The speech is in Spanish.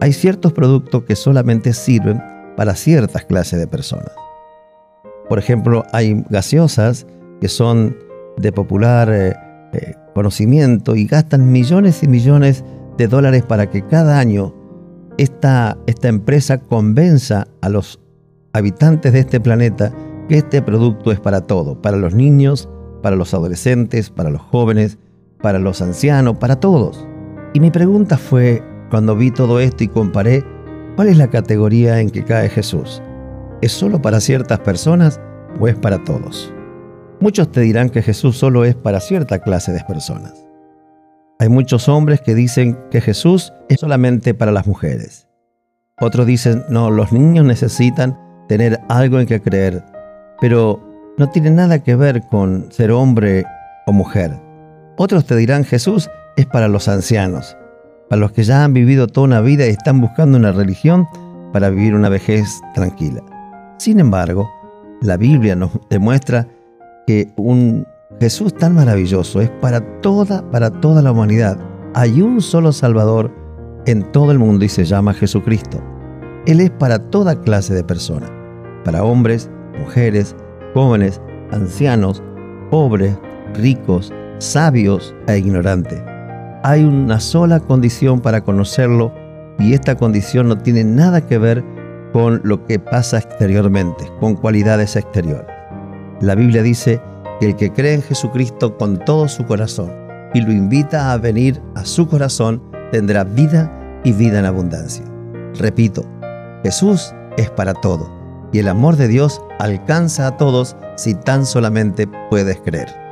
hay ciertos productos que solamente sirven para ciertas clases de personas. Por ejemplo, hay gaseosas que son de popular eh, eh, conocimiento y gastan millones y millones de dólares para que cada año esta, esta empresa convenza a los habitantes de este planeta que este producto es para todo, para los niños, para los adolescentes, para los jóvenes, para los ancianos, para todos. Y mi pregunta fue, cuando vi todo esto y comparé, ¿cuál es la categoría en que cae Jesús? ¿Es solo para ciertas personas o es para todos? Muchos te dirán que Jesús solo es para cierta clase de personas. Hay muchos hombres que dicen que Jesús es solamente para las mujeres. Otros dicen, no, los niños necesitan tener algo en que creer, pero no tiene nada que ver con ser hombre o mujer. Otros te dirán, Jesús es para los ancianos, para los que ya han vivido toda una vida y están buscando una religión para vivir una vejez tranquila. Sin embargo, la Biblia nos demuestra que un Jesús tan maravilloso es para toda, para toda la humanidad. Hay un solo Salvador en todo el mundo y se llama Jesucristo. Él es para toda clase de personas, para hombres, mujeres, jóvenes, ancianos, pobres, ricos, sabios e ignorantes. Hay una sola condición para conocerlo y esta condición no tiene nada que ver con lo que pasa exteriormente, con cualidades exteriores. La Biblia dice que el que cree en Jesucristo con todo su corazón y lo invita a venir a su corazón tendrá vida y vida en abundancia. Repito, Jesús es para todo y el amor de Dios alcanza a todos si tan solamente puedes creer.